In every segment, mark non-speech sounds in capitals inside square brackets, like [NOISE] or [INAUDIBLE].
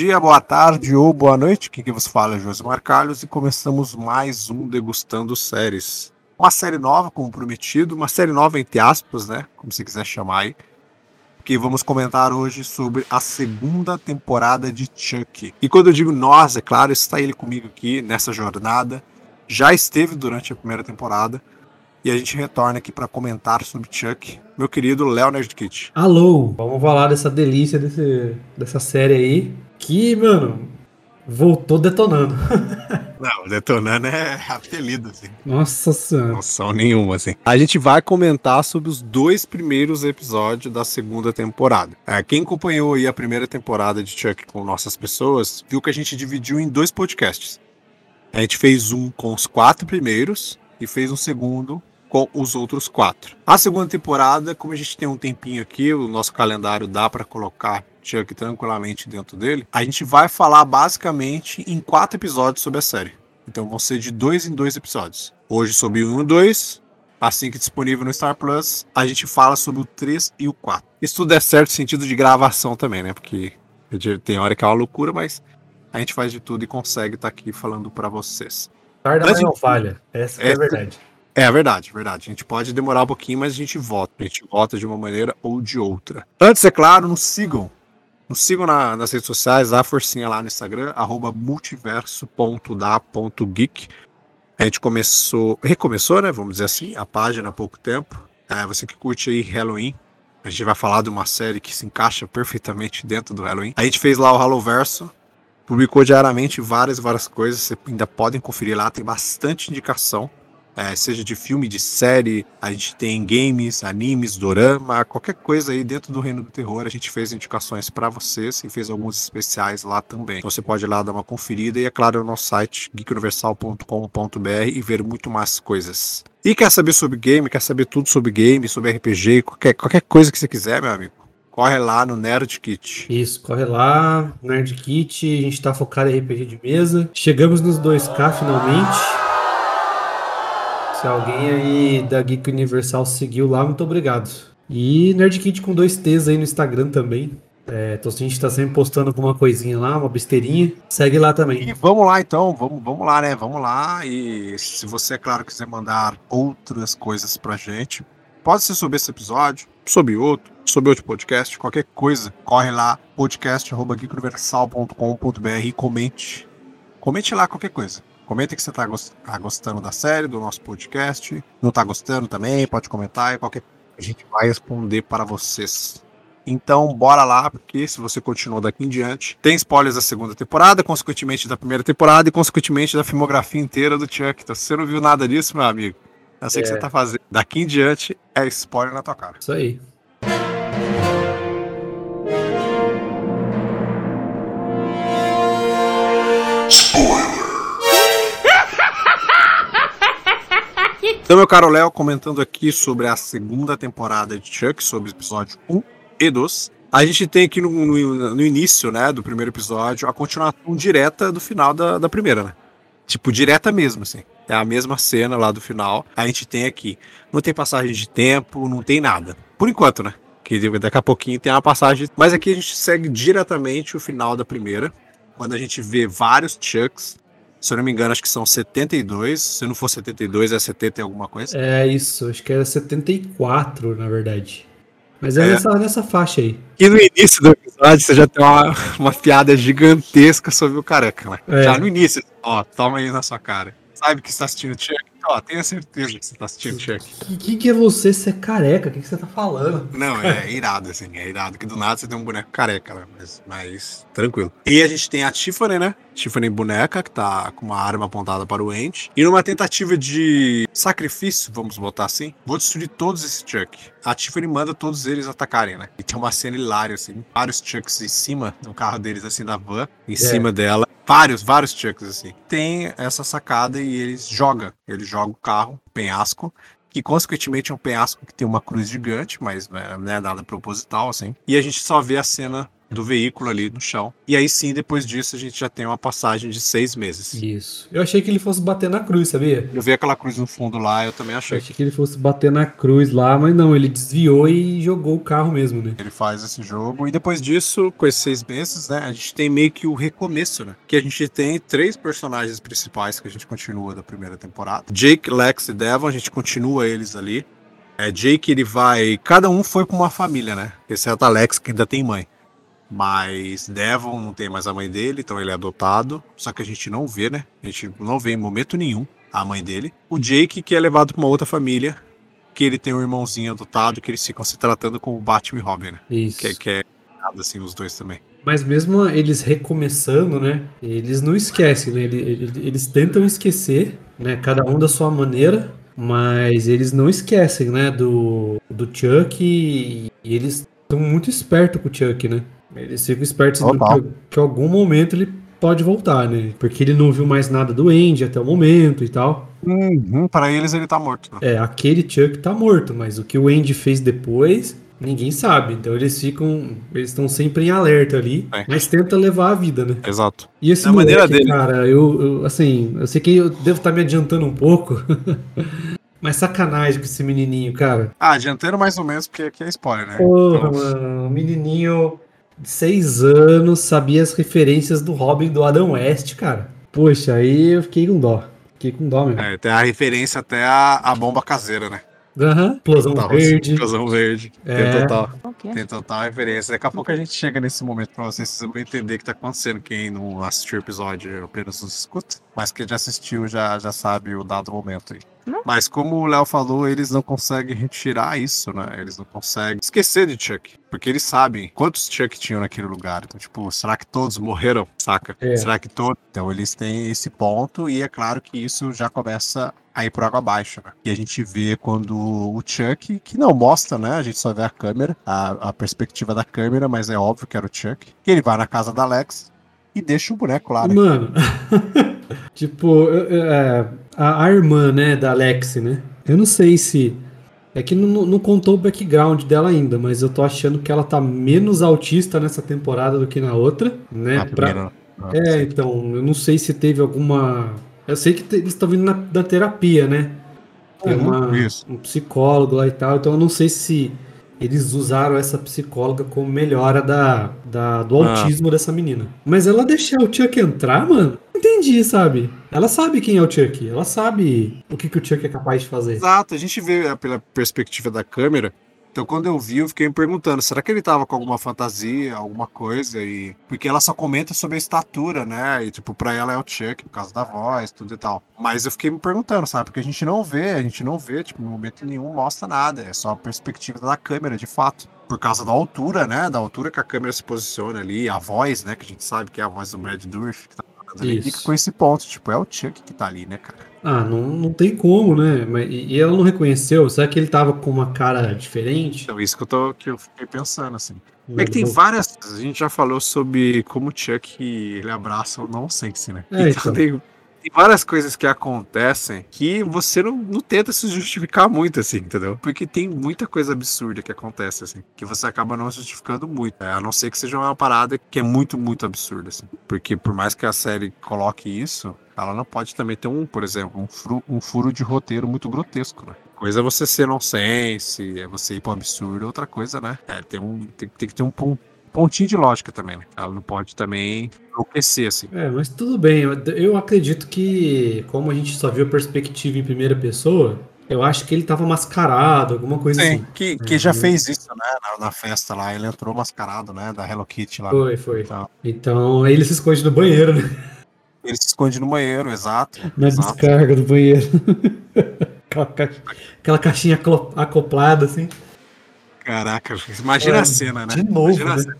dia, boa tarde ou boa noite. Quem que vos fala é Josimar Carlos e começamos mais um Degustando Séries. Uma série nova, como prometido, uma série nova entre aspas, né? Como você quiser chamar aí. Que vamos comentar hoje sobre a segunda temporada de Chuck. E quando eu digo nós, é claro, está ele comigo aqui nessa jornada. Já esteve durante a primeira temporada. E a gente retorna aqui para comentar sobre Chuck, meu querido Léo Nerdkit. Alô, vamos falar dessa delícia desse, dessa série aí, que, mano, voltou detonando. [LAUGHS] Não, detonando é apelido, assim. Nossa senhora. Noção nenhuma, assim. A gente vai comentar sobre os dois primeiros episódios da segunda temporada. É, quem acompanhou aí a primeira temporada de Chuck com nossas pessoas, viu que a gente dividiu em dois podcasts. A gente fez um com os quatro primeiros e fez um segundo com os outros quatro. A segunda temporada, como a gente tem um tempinho aqui, o nosso calendário dá para colocar Chuck tranquilamente dentro dele, a gente vai falar basicamente em quatro episódios sobre a série. Então vão ser de dois em dois episódios. Hoje sobre o 1 e 2, assim que disponível no Star Plus, a gente fala sobre o 3 e o 4. Isso tudo é certo no sentido de gravação também, né? Porque tem hora que é uma loucura, mas a gente faz de tudo e consegue estar aqui falando para vocês. Tarda, Mas mas não falha. Essa que é a Essa- verdade. É a verdade, verdade. A gente pode demorar um pouquinho, mas a gente vota. A gente vota de uma maneira ou de outra. Antes, é claro, nos sigam. Nos sigam na- nas redes sociais, dá a forcinha lá no Instagram, arroba multiverso.da.geek. A gente começou, recomeçou, né? Vamos dizer assim, a página há pouco tempo. É, você que curte aí Halloween, a gente vai falar de uma série que se encaixa perfeitamente dentro do Halloween. A gente fez lá o Hallowverso, publicou diariamente várias várias coisas. Vocês ainda podem conferir lá, tem bastante indicação. É, seja de filme, de série, a gente tem games, animes, dorama, qualquer coisa aí dentro do reino do terror. A gente fez indicações para vocês e fez alguns especiais lá também. Então você pode ir lá dar uma conferida e, é claro, no nosso site geekuniversal.com.br e ver muito mais coisas. E quer saber sobre game, quer saber tudo sobre game, sobre RPG, qualquer, qualquer coisa que você quiser, meu amigo, corre lá no Nerd Kit. Isso, corre lá, Nerd Kit, a gente tá focado em RPG de mesa. Chegamos nos 2K finalmente. Se alguém aí da Geek Universal seguiu lá, muito obrigado. E Nerd Kit com dois T's aí no Instagram também. É, então a gente tá sempre postando alguma coisinha lá, uma besteirinha. Segue lá E também. vamos lá então, vamos, vamos lá, né? Vamos lá. E se você, é claro, quiser mandar outras coisas pra gente, pode ser sobre esse episódio, sobre outro, sobre outro podcast, qualquer coisa, corre lá, podcast.geekuniversal.com.br e comente. Comente lá qualquer coisa. Comenta que você tá gos- tá gostando da série, do nosso podcast. Não tá gostando também, pode comentar e qualquer a gente vai responder para vocês. Então, bora lá, porque se você continuou daqui em diante, tem spoilers da segunda temporada, consequentemente da primeira temporada e consequentemente da filmografia inteira do Chuck. Então, se você não viu nada disso, meu amigo, eu sei que É. você tá fazendo. Daqui em diante é spoiler na tua cara. Isso aí. Então, meu caro Léo, comentando aqui sobre a segunda temporada de Chuck, sobre o episódio 1 e 2. A gente tem aqui no, no- no início, né, do primeiro episódio, a continuação direta do final da, da primeira, né? Tipo, direta mesmo, assim. É a mesma cena lá do final. A gente tem aqui. Não tem passagem de tempo, não tem nada. Por enquanto, né? Que daqui a pouquinho tem uma passagem. Mas aqui a gente segue diretamente o final da primeira. Quando a gente vê vários Chucks. Se eu não me engano, acho que são 72. Se não for 72, é 70 e alguma coisa. É isso, acho que era 74, na verdade. Mas é, É. Nessa, nessa faixa aí. E no início do episódio você já tem uma, uma piada gigantesca sobre o careca, né? É. Já no início, ó, toma aí na sua cara. Sabe que você tá assistindo Chuck? Ó, tenha certeza que você tá assistindo Chuck. O que, que é você ser careca? O que, que você tá falando? Não, é [LAUGHS] irado, assim, é irado. Que do nada você tem um boneco careca, né? Mas, mas tranquilo. E a gente tem a Tiffany, né? Tiffany boneca, que tá com uma arma apontada para o Andy. E numa tentativa de sacrifício, vamos botar assim, vou destruir todos esses Chuck. A Tiffany manda todos eles atacarem, né? E tem uma cena hilária, assim, vários Chucks em cima do carro deles, assim, da van, em cima dela. Vários, vários Chucks, assim. Tem essa sacada e eles jogam. Eles jogam o carro, penhasco, que consequentemente é um penhasco que tem uma cruz gigante, mas né, não é nada proposital, assim. E a gente só vê a cena do veículo ali no chão. E aí sim, depois disso, a gente já tem uma passagem de seis meses. Isso. Eu achei que ele fosse bater na cruz, sabia? Eu vi aquela cruz no fundo lá, eu também Eu achei. achei que ele fosse bater na cruz lá, mas não, ele desviou e jogou o carro mesmo, né? Ele faz esse jogo. E depois disso, com esses seis meses, né? A gente tem meio que o recomeço, né? Que a gente tem três personagens principais que a gente continua da primeira temporada: Jake, Lex e Devon. A gente continua eles ali. É, Jake, ele vai. Cada um foi com uma família, né? Exceto a Lex, que ainda tem mãe. Mas Devon não tem mais a mãe dele, então ele é adotado. Só que a gente não vê, né? A gente não vê em momento nenhum a mãe dele. O Jake, que é levado para uma outra família, que ele tem um irmãozinho adotado, que eles ficam se tratando como Batman e Robin, né? Isso. Que, que é nada assim, os dois também. Mas mesmo eles recomeçando, né? Eles não esquecem, né? Eles tentam esquecer, né? Cada um da sua maneira, mas eles não esquecem, né? Do, do Chuck e, e eles estão muito espertos com o Chuck, né? Eles ficam espertos do Total. que, que em algum momento ele pode voltar, né? Porque ele não viu mais nada do Andy até o momento e tal. Uhum, para eles ele tá morto. Né? É, aquele Chuck tá morto, mas o que o Andy fez depois, ninguém sabe. Então eles ficam. Eles estão sempre em alerta ali, É. mas tenta levar a vida, né? Exato. E esse maneira moleque, dele. cara, eu, eu, assim, eu sei que eu devo estar me adiantando um pouco, [LAUGHS] mas sacanagem com esse menininho, cara. Ah, dianteiro mais ou menos, porque aqui é spoiler, né? Porra, Então, mano, um menininho seis anos sabia as referências do Robin do Adam West, cara. Poxa, aí eu fiquei com dó. Fiquei com dó mesmo. é, tem a referência até a, a bomba caseira, né? Aham, explosão Total, verde. Explosão verde. É. Tem total. Ok. Tem total referência. Daqui a pouco a gente chega nesse momento pra vocês, vocês vão entender o que tá acontecendo. Quem não assistiu o episódio apenas nos escuta, mas quem já assistiu já, já sabe o dado momento aí. Não. Mas como o Léo falou, eles não conseguem retirar isso, né? Eles não conseguem esquecer de Chuck. Porque eles sabem quantos Chuck tinham naquele lugar. Então, tipo, será que todos morreram? Saca? É. Será que todos? Então, eles têm esse ponto e é claro que isso já começa a ir por água abaixo, né? E a gente vê quando o Chuck, que não mostra, né? A gente só vê a câmera, a, a perspectiva da câmera, mas é óbvio que era o Chuck. Que ele vai na casa da Alex e deixa o boneco lá, né? Mano, [LAUGHS] [LAUGHS] tipo, é, a, a irmã, né, da Alex, né? Eu não sei se. É que não, não contou o background dela ainda, mas eu tô achando que ela tá menos autista nessa temporada do que na outra, né? Pra-? É, então, eu não sei se teve alguma. Eu sei que eles estão vindo na, da terapia, né? Tem Uhum, uma, um psicólogo lá e tal, então eu não sei se eles usaram essa psicóloga como melhora da, da- do Ah. autismo dessa menina. Mas ela deixar o Chuck entrar, mano? Entendi, sabe? Ela sabe quem é o Chuck, ela sabe o que, que o Chuck é capaz de fazer. Exato, a gente vê é, pela perspectiva da câmera. Então, quando eu vi, eu fiquei me perguntando: será que ele tava com alguma fantasia, alguma coisa? E... Porque ela só comenta sobre a estatura, né? E, tipo, pra ela é o Chuck, por causa da voz, tudo e tal. Mas eu fiquei me perguntando, sabe? Porque a gente não vê, a gente não vê, tipo, em momento nenhum mostra nada. É só a perspectiva da câmera, de fato. Por causa da altura, né? Da altura que a câmera se posiciona ali, a voz, né? Que a gente sabe que é a voz do Brad Dourif que tá Isso. Fica com esse ponto, tipo, é o Chuck que tá ali, né, cara? Ah, não, não tem como, né? Mas, e e ela não reconheceu? Será que ele tava com uma cara diferente? Então, isso que eu, tô, que eu fiquei pensando, assim. É que tem várias. A gente já falou sobre como o Chuck ele abraça o nonsense, né? É, então, então. Tem, tem várias coisas que acontecem que você não, não tenta se justificar muito, assim, entendeu? Porque tem muita coisa absurda que acontece, assim, que você acaba não justificando muito. É, a não ser que seja uma parada que é muito, muito absurda, assim. Porque por mais que a série coloque isso, ela não pode também ter um, por exemplo, um furo, um furo de roteiro muito grotesco, né? Coisa é você ser nonsense, é você ir pro absurdo, outra coisa, né? É, tem, um, tem, tem que ter um pon- pontinho de lógica também, né? Ela não pode também enlouquecer, assim. É, mas tudo bem. Eu, acredito que, como a gente só viu a perspectiva em primeira pessoa, eu acho que ele tava mascarado, alguma coisa assim. que, que já Uhum. fez isso, né? Na, na festa lá, ele entrou mascarado, né? Da Hello Kitty lá. Foi, foi. Então, Então, ele se esconde no banheiro, né? ele se esconde no banheiro, exato. Na exato. descarga do banheiro. [LAUGHS] aquela, caixinha acoplada, assim. Caraca, imagina É, a cena, né? de novo, Imagina, a né? cena.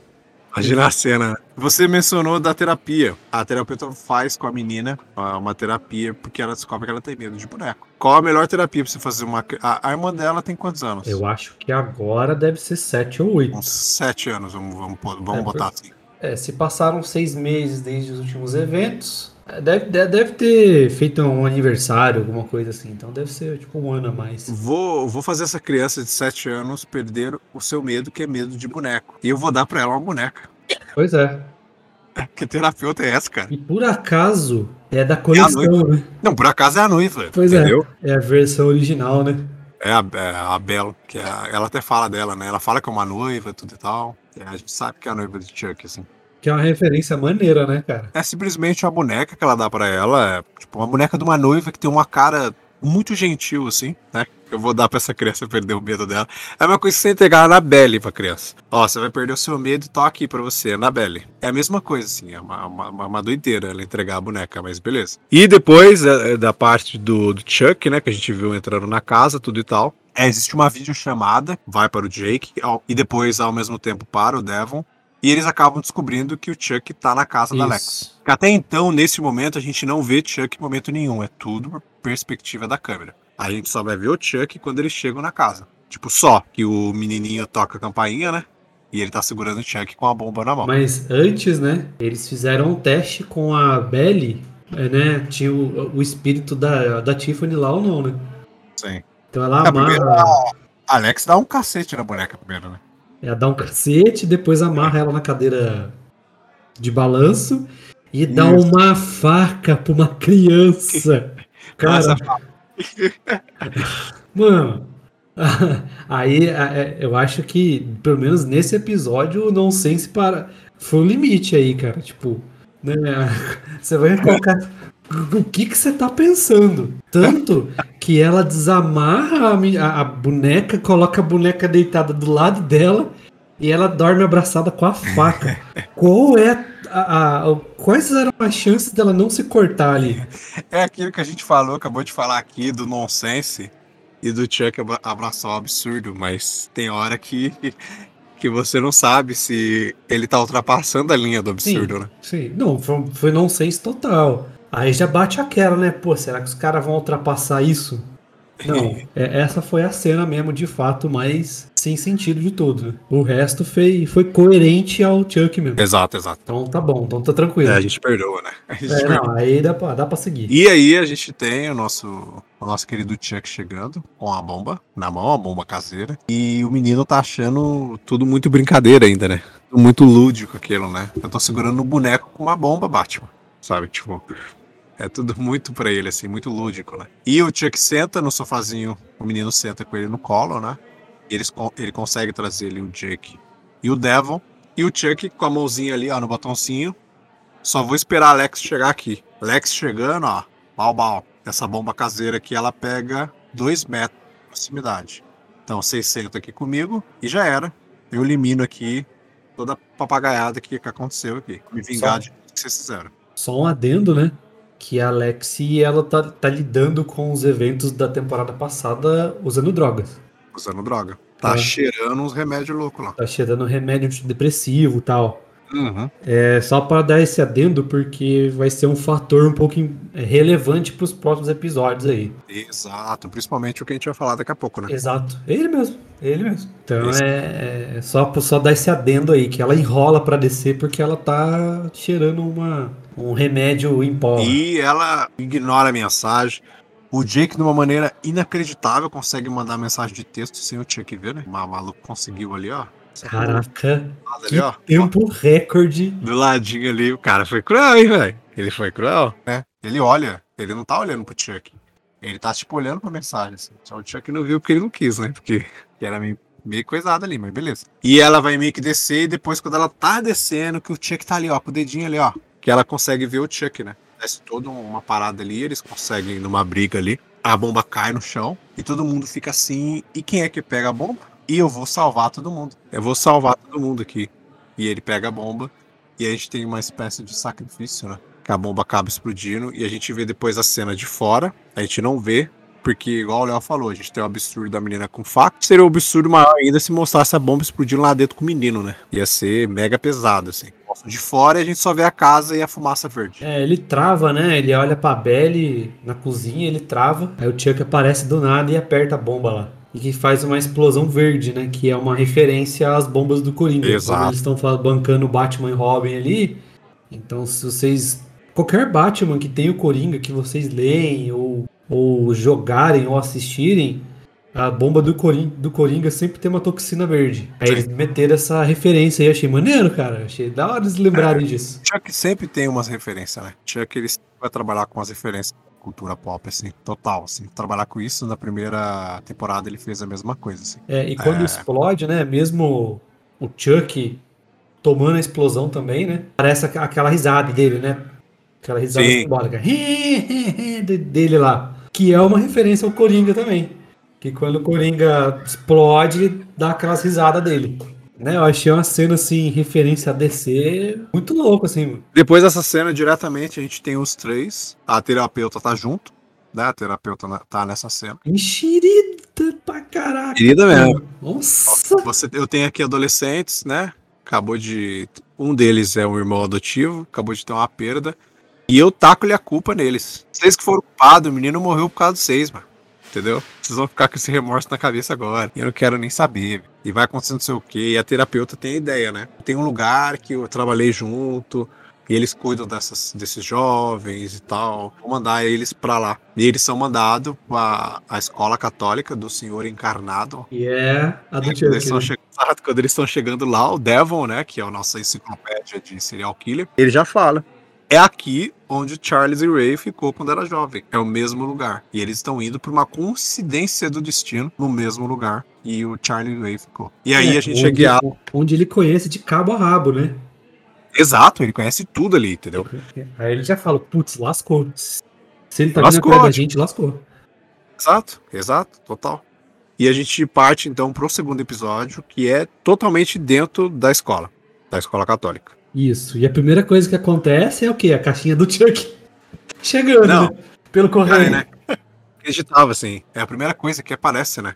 Imagina a cena. Você mencionou da terapia. A terapeuta faz com a menina uma terapia porque ela descobre que ela tem medo de boneco. Qual a melhor terapia pra você fazer uma. A, irmã dela tem quantos anos? Eu acho que agora deve ser 7 ou 8. Uns sete anos, vamos, vamos, vamos É, botar assim. É, se passaram seis meses desde os últimos eventos, é, deve, deve, ter feito um aniversário, alguma coisa assim. Então deve ser tipo um ano a mais. Vou, vou fazer essa criança de 7 anos perder o seu medo, que é medo de boneco. E eu vou dar pra ela uma boneca. Pois é. [LAUGHS] Que terapeuta é essa, cara? E por acaso é da coleção, né? Não, por acaso é a noiva. Pois entendeu? é. É a versão original, né? É a, é a que é a- ela até fala dela, né? Ela fala que é uma noiva, tudo e tal. E a gente sabe que é a noiva de Chuck, assim. Que é uma referência maneira, né, cara? É simplesmente uma boneca que ela dá pra ela. É, tipo, uma boneca de uma noiva que tem uma cara muito gentil, assim, né? Eu vou dar pra essa criança perder o medo dela. É uma coisa que você entregar na Belle pra criança. Ó, você vai perder o seu medo e tô aqui pra você, na Belle. É a mesma coisa, assim, é uma, uma, uma- uma doideira ela entregar a boneca, mas beleza. E depois é, é, da parte do, do Chuck, né, que a gente viu entrando na casa, tudo e tal. É, existe uma videochamada, vai para o Jake, e depois, ao mesmo tempo, para o Devon. E eles acabam descobrindo que o Chuck tá na casa da Alex. Isso. Que Até então, nesse momento, a gente não vê Chuck em momento nenhum. É tudo por perspectiva da câmera. A gente só vai ver o Chuck quando eles chegam na casa. Tipo, só que o menininho toca a campainha, né? E ele tá segurando o Chuck com a bomba na mão. Mas antes, né, eles fizeram um teste com a Belly, é, né? Tinha o, o espírito da, da Tiffany lá ou não, né? Sim. Então ela É, amarra, a Alex dá um cacete na boneca primeiro, né? ela dá um cacete, depois amarra ela na cadeira de balanço e dá Isso. uma faca pra uma criança. [LAUGHS] Cara, [LAUGHS] Mano, [LAUGHS] aí é, eu acho que, pelo menos nesse episódio, o nonsense para... foi o limite aí, cara. Tipo, né? Você vai colocar. O que que você tá pensando? Tanto que ela desamarra a, a- a boneca, coloca a boneca deitada do lado dela e ela dorme abraçada com a faca. [LAUGHS] Qual é a, a- quais eram as chances dela não se cortar ali? É aquilo que a gente falou, acabou de falar aqui do nonsense e do Chuck abra- abraçar o absurdo, mas tem hora que, que você não sabe se ele tá ultrapassando a linha do absurdo, né? Sim, não, foi, foi nonsense total. Aí já bate aquela, né? Pô, será que os caras vão ultrapassar isso? Não, é- essa foi a cena mesmo, de fato, mais sem sentido de tudo. O resto foi, foi coerente ao Chuck mesmo. Exato, exato. Então tá bom, então tá tranquilo. É, a gente perdoa, né? A gente É, perdoa. não, aí dá pra, dá pra seguir. E aí a gente tem o nosso, o nosso querido Chuck chegando com a bomba na mão, a bomba caseira. E o menino tá achando tudo muito brincadeira ainda, né? Muito lúdico aquilo, né? Eu tô segurando um boneco com uma bomba, Batman. Sabe? Tipo, é tudo muito pra ele, assim, muito lúdico, né? E o Chuck senta no sofazinho, o menino senta com ele no colo, né? Eles, ele consegue trazer ali o Jake e o Devon. E o Chuck com a mãozinha ali, ó, no botãozinho. Só vou esperar a Alex chegar aqui. Alex chegando, ó. Bal, bal. Essa bomba caseira aqui, ela pega dois metros de proximidade. Então, vocês sentam aqui comigo e já era. Eu elimino aqui toda a papagaiada que, que aconteceu aqui. Me vingar Só- de tudo que vocês fizeram. Só um adendo, né? Que a Alexi, ela tá, tá lidando com os eventos da temporada passada usando drogas. Usando droga. Tá É. cheirando uns remédios loucos lá. Tá cheirando remédio antidepressivo e tal. Uhum. É só para dar esse adendo, porque vai ser um fator um pouco é, relevante para os próximos episódios aí. Exato. Principalmente o que a gente vai falar daqui a pouco, né? Exato. É ele mesmo. É ele mesmo. Então Esse- é, é só, só dar esse adendo aí, que ela enrola para descer porque ela tá cheirando uma, um remédio em pó. E ela ignora a mensagem. O Jake, de uma maneira inacreditável, consegue mandar mensagem de texto sem o Chuck ver, né? O maluco conseguiu ali, ó. Caraca, Ali, que ó. tempo recorde. Do ladinho ali, o cara foi cruel, hein, velho? Ele foi cruel, né? Ele olha, ele não tá olhando pro Chuck. Ele tá, tipo, olhando pra mensagem. Assim. Só o Chuck não viu porque ele não quis, né? Porque era meio, meio coisado ali, mas beleza. E ela vai meio que descer e depois, quando ela tá descendo, que o Chuck tá ali, ó, com o dedinho ali, ó. Que ela consegue ver o Chuck, né? Desce toda uma parada ali, eles conseguem numa briga ali. A bomba cai no chão e todo mundo fica assim. E quem é que pega a bomba? E eu vou salvar todo mundo. Eu vou salvar todo mundo aqui. E ele pega a bomba e a gente tem uma espécie de sacrifício, né? Que a bomba acaba explodindo e a gente vê depois a cena de fora. A gente não vê, porque, igual o Léo falou, a gente tem o absurdo da menina com faca. Seria um absurdo maior ainda se mostrasse a bomba explodindo lá dentro com o menino, né? Ia ser mega pesado, assim. De fora a gente só vê a casa e a fumaça verde. É, ele trava, né? Ele olha pra Belly na cozinha, ele trava. Aí o Chuck aparece do nada e aperta a bomba lá. E que faz uma explosão verde, né? Que é uma referência às bombas do Coringa. Exato. Eles estão bancando o Batman e Robin ali. Então, se vocês. Qualquer Batman que tenha o Coringa que vocês leem ou, ou jogarem ou assistirem, A bomba do Coringa, do Coringa sempre tem uma toxina verde. Aí eles meteram essa referência aí, achei maneiro, cara. Achei da hora eles lembrarem disso. Chuck sempre tem umas referências, né? Chuck ele sempre vai trabalhar com as referências cultura pop, assim, total, assim. Trabalhar com isso na primeira temporada ele fez a mesma coisa, assim. É, e quando É. explode, né? Mesmo o Chuck tomando a explosão também, né? Parece aqu- aquela risada dele, né? Aquela risada Sim. simbólica de- dele lá. Que é uma referência ao Coringa também. Que quando o Coringa explode, dá aquelas risadas dele. Né? Eu achei uma cena assim, referência a DC, muito louco, assim. mano. Depois dessa cena, diretamente, a gente tem os três. A terapeuta tá junto, né? A terapeuta tá nessa cena. Enxerida pra caraca. Querida mesmo. Nossa. Você, eu tenho aqui adolescentes, né? Acabou de. Um deles é um irmão adotivo, acabou de ter uma perda. E eu taco-lhe a culpa neles. Vocês que foram culpados, o menino morreu por causa de vocês, mano. Entendeu? Vocês vão ficar com esse remorso na cabeça agora. E eu não quero nem saber. E vai acontecendo não sei o quê. E a terapeuta tem a ideia, né? Tem um lugar que eu trabalhei junto. E eles cuidam dessas, desses jovens e tal. Vou mandar eles pra lá. E eles são mandados pra a escola católica do Senhor Encarnado, E é a do quando eles, Chuck. estão né? quando eles estão chegando lá, o Devon, né, que é a nossa enciclopédia de serial killer, ele já fala. É aqui onde Charles e Ray ficou quando era jovem. É o mesmo lugar. E eles estão indo por uma coincidência do destino no mesmo lugar. E o Charlie e Ray ficou. E aí É, a gente onde, é guiado. Onde ele conhece de cabo a rabo, né? Exato, ele conhece tudo ali, entendeu? Aí ele já fala, putz, lascou. Se ele tá Lascou, vindo da tipo- gente, lascou. Exato, exato, total. E a gente parte então pro segundo episódio, que é totalmente dentro da escola, da escola católica. Isso. E a primeira coisa que acontece é o quê? A caixinha do Chuck [LAUGHS] chegando, Não. né? Pelo correio. Aí, né? Acreditava, assim. É a primeira coisa que aparece, né?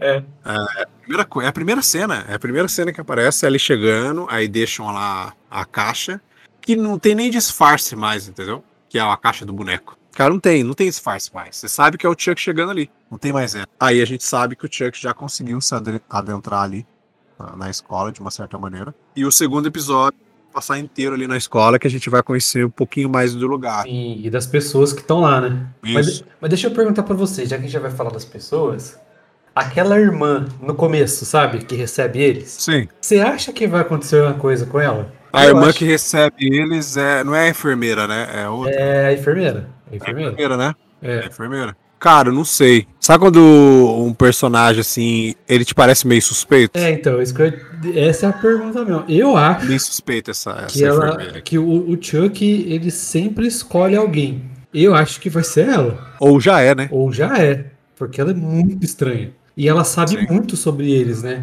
É. a primeira, é a primeira cena. É a primeira cena que aparece, é ele chegando, aí deixam lá a caixa, que não tem nem disfarce mais, entendeu? Que é a caixa do boneco. Cara, não tem, não tem disfarce mais. Você sabe que é o Chuck chegando ali. Não tem mais essa. Aí a gente sabe que o Chuck já conseguiu se adentrar ali na- na escola, de uma certa maneira. E o segundo episódio, passar inteiro ali na escola, que a gente vai conhecer um pouquinho mais do lugar. Sim, e das pessoas que estão lá, né? Mas, Isso. mas deixa eu perguntar pra você, já que a gente já vai falar das pessoas. Aquela irmã no começo, sabe? Que recebe eles. Sim. Você acha que vai acontecer uma coisa com ela? A Eu irmã acho- que recebe eles é, não é a enfermeira, né? É outra. É a enfermeira. É a É a enfermeira? enfermeira, né? É É. a enfermeira. Cara, não sei. Sabe quando um personagem assim, ele te parece meio suspeito? É, então, eu- essa é a pergunta mesmo. Eu acho Meio suspeito essa, essa que, ela, que o, o Chuck, ele sempre escolhe alguém. Eu acho que vai ser ela. Ou já é, né? Ou já é. Porque ela é muito estranha. E ela sabe Sim. muito sobre eles, né?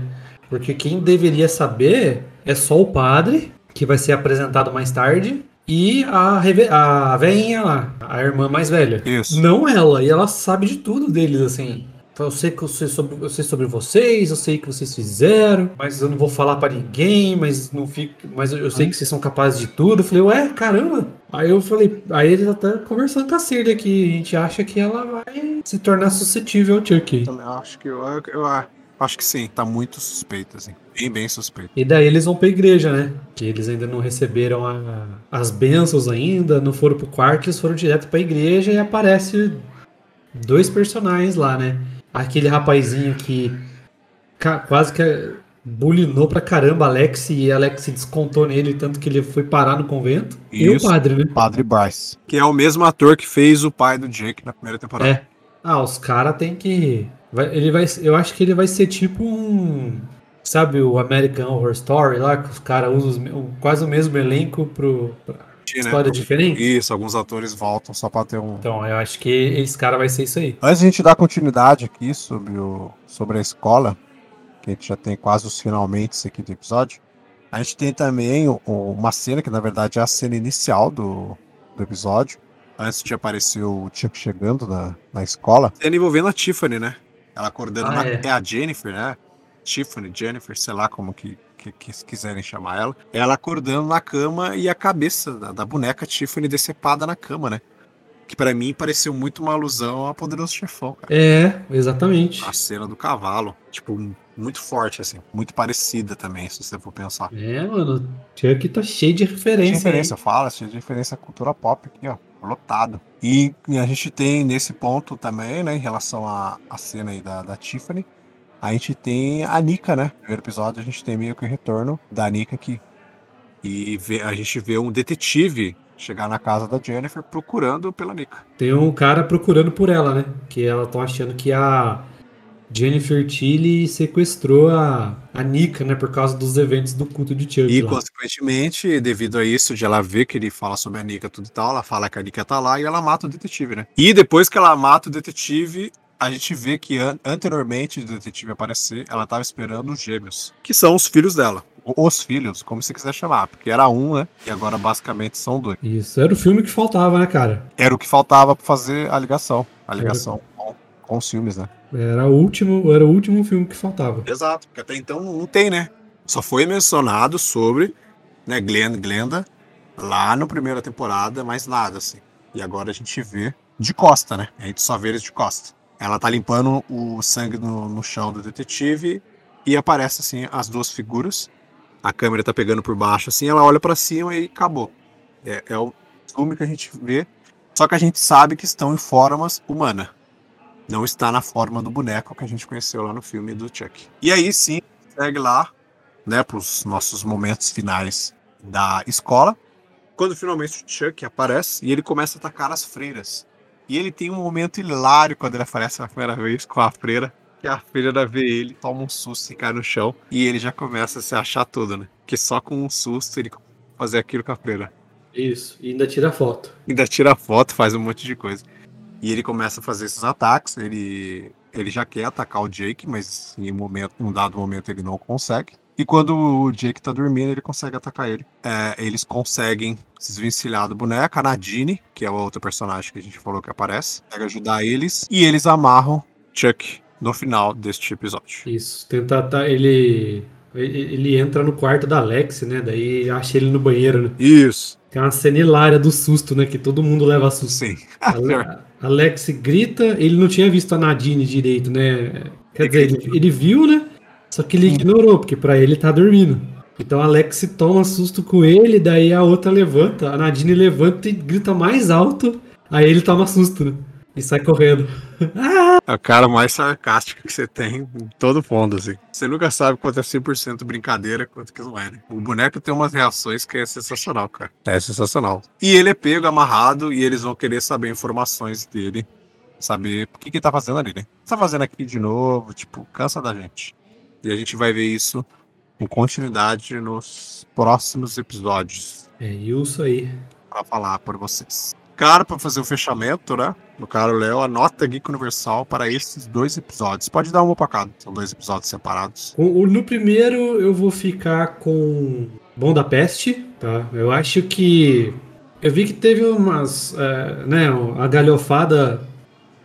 Porque quem deveria saber é só o padre, que vai ser apresentado mais tarde, e a, reve- a velhinha lá, a irmã mais velha. Isso. Não ela, e ela sabe de tudo deles, assim. Eu sei que eu sei sobre, eu sei sobre vocês, eu sei que vocês fizeram, mas eu não vou falar pra ninguém, mas não fico, mas eu, eu sei que vocês são capazes de tudo. Eu falei, ué, caramba. Aí eu falei, aí ele tá conversando com a Cirda aqui, a gente acha que ela vai se tornar suscetível ao Chuck. Também acho que eu, eu, eu acho que sim. Tá muito suspeito, assim. Bem, bem suspeito. E daí eles vão pra igreja, né? Que eles ainda não receberam a- as bênçãos ainda, não foram pro quarto, eles foram direto pra igreja e aparece dois personagens lá, né? Aquele rapazinho que quase que bulinou pra caramba Alex e Alex descontou nele, tanto que ele foi parar no convento. E o Isso. padre, né? Padre Bryce. Que é o mesmo ator que fez o pai do Jake na primeira temporada. É. Ah, os caras tem que. Vai- ele vai, eu acho que ele vai ser tipo um. Sabe o American Horror Story lá, que os caras usam quase o mesmo elenco pro, pra Né? história diferente? Isso, alguns atores voltam só pra ter um. Então, eu acho que esse cara vai ser isso aí. Antes de a gente dar continuidade aqui sobre, o, sobre a escola, que a gente já tem quase os finalmente aqui do episódio, a gente tem também o- o- uma cena que na verdade é a cena inicial do, do episódio, antes de aparecer o Chuck chegando na, na escola. Cena envolvendo a Tiffany, né? Ela acordando Ah, na, é. é a Jennifer, né? Tiffany, Jennifer, sei lá como que, que, que quiserem chamar ela. Ela acordando na cama e a cabeça da, da boneca Tiffany decepada na cama, né? Que pra mim pareceu muito uma alusão a Poderoso Chefão, cara. É, exatamente. A cena do cavalo, tipo, muito forte, assim. Muito parecida também, se você for pensar. É, mano, o Chuck tá cheio de referência. referência, fala, cheio de referência à cultura pop aqui, ó. Lotado. E, a gente tem nesse ponto também, né, em relação à, à cena aí da, da Tiffany, a gente tem a Nika, né? No primeiro episódio a gente tem meio que o retorno da Nika aqui. E vê- a gente vê um detetive chegar na casa da Jennifer procurando pela Nika. Tem um cara procurando por ela, né? Que ela estão achando que a Jennifer Tilly sequestrou a, a Nika, né? Por causa dos eventos do culto de Chuck. E, lá. consequentemente, devido a isso, de ela ver que ele fala sobre a Nika tudo e tal, ela fala que a Nika tá lá e ela mata o detetive, né? E depois que ela mata o detetive, a gente vê que an- anteriormente do detetive aparecer, ela tava esperando os gêmeos, que são os filhos dela. Os filhos, como você quiser chamar, porque era um, né? E agora basicamente são dois. Isso, era o filme que faltava, né, cara? Era o que faltava pra fazer a ligação. A ligação com, com os filmes, né? Era o último, era o último filme que faltava. Exato, porque até então não tem, né? Só foi mencionado sobre, né, Glenn Glenda lá na primeira temporada, mais nada, assim. E agora a gente vê de costa, né? A gente só vê eles de costa. Ela tá limpando o sangue no, no chão do detetive e aparece, assim, as duas figuras. A câmera tá pegando por baixo, assim, ela olha pra cima e acabou. É, é o filme que a gente vê, só que a gente sabe que estão em formas humanas não está na forma do boneco que a gente conheceu lá no filme do Chuck. E aí sim, segue lá, né, para os nossos momentos finais da escola, quando finalmente o Chuck aparece e ele começa a atacar as freiras. E ele tem um momento hilário quando ele aparece a primeira vez com a freira, que a freira vê ele, toma um susto e cai no chão, e ele já começa a se achar todo, né? Que só com um susto ele fazer aquilo com a freira. Isso, e ainda tira foto. Ainda tira foto, faz um monte de coisa. E ele começa a fazer esses ataques. Ele, ele já quer atacar o Jake, mas em um, momento, em um dado momento ele não consegue. E quando o Jake tá dormindo, ele consegue atacar ele. É, eles conseguem se desvencilhar do boneco. A Nadine, que é a outra personagem que a gente falou que aparece, pega ajudar eles. E eles amarram Chuck no final deste episódio. Isso, tenta tá, ele ele entra no quarto da Alex, né? Daí acha ele no banheiro, né? Isso, Tem uma cena hilária do susto, né? Que todo mundo leva susto. sim. Ale- [LAUGHS] Alex grita, ele não tinha visto a Nadine direito, né? Quer dizer, ele, ele viu, né? Só que ele ignorou, porque pra ele tá dormindo. Então Alex toma susto com ele, daí a outra levanta, a Nadine levanta e grita mais alto, aí ele toma susto, né? E sai correndo. É o cara mais sarcástico que você tem em todo fundo, assim. Você nunca sabe quanto é 100% brincadeira, quanto que não é, né? O boneco tem umas reações que é sensacional, cara. É sensacional. E ele é pego, amarrado, e eles vão querer saber informações dele. Saber o que, que ele tá fazendo ali, né? O que tá fazendo aqui de novo? Tipo, cansa da gente. E a gente vai ver isso com continuidade nos próximos episódios É isso aí. pra falar por vocês. Cara, pra fazer o fechamento, né? No cara o Léo, anota Geek Universal para esses dois episódios. Pode dar uma pra cada. São dois episódios separados. Com- o- No primeiro eu vou ficar com Bom da Peste, tá? Eu acho que. Eu vi que teve umas. é, né, a galhofada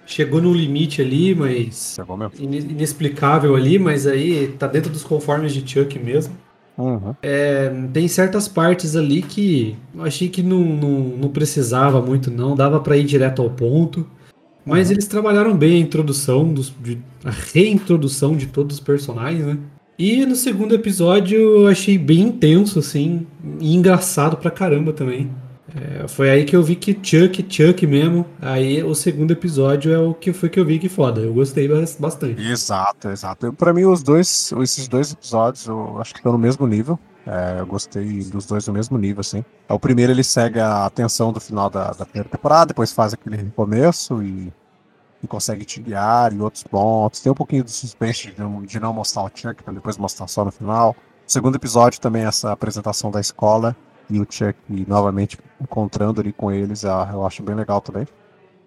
chegou no limite ali, mas. Tá bom mesmo? ine- Inexplicável ali, mas aí tá dentro dos conformes de Chuck mesmo. Uhum. Tem certas partes ali que eu achei que não, não, não precisava muito, não, dava pra ir direto ao ponto. Mas eles trabalharam bem a introdução, dos, de- a reintrodução de todos os personagens, né? E no segundo episódio eu achei bem intenso, assim, e engraçado pra caramba também. É, foi aí que eu vi que Chuck, Chuck mesmo. Aí o segundo episódio é o que foi que eu vi que foda. Eu gostei bas- bastante. Exato, exato. Pra mim, os dois, esses dois episódios, eu acho que estão no mesmo nível. É, eu gostei dos dois no mesmo nível, assim. O primeiro ele segue a atenção do final da, da primeira temporada, depois faz aquele recomeço e, e consegue te guiar em outros pontos. Tem um pouquinho do suspense de não, de não mostrar o Chuck, pra depois mostrar só no final. O segundo episódio também é essa apresentação da escola e o Chuck novamente encontrando ali com eles, ah, eu acho bem legal também.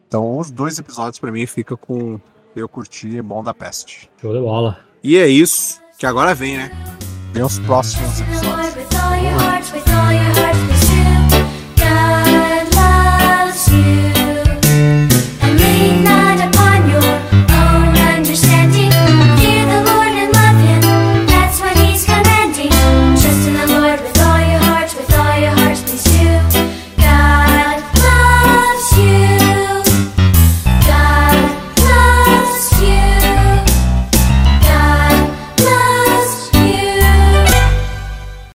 Então, os dois episódios pra mim fica com eu curti Bom da Peste. Show de bola. E é isso que agora vem, né? Vem os próximos episódios.